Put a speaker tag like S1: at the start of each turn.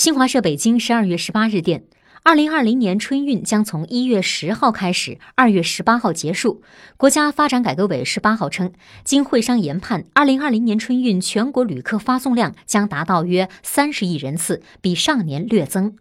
S1: 新华社北京十二月十八日电二零二零年春运将从一月十号开始二月十八号结束。国家发展改革委十八号称经会商研判二零二零年春运全国旅客发送量将达到约三十亿人次比上年略增。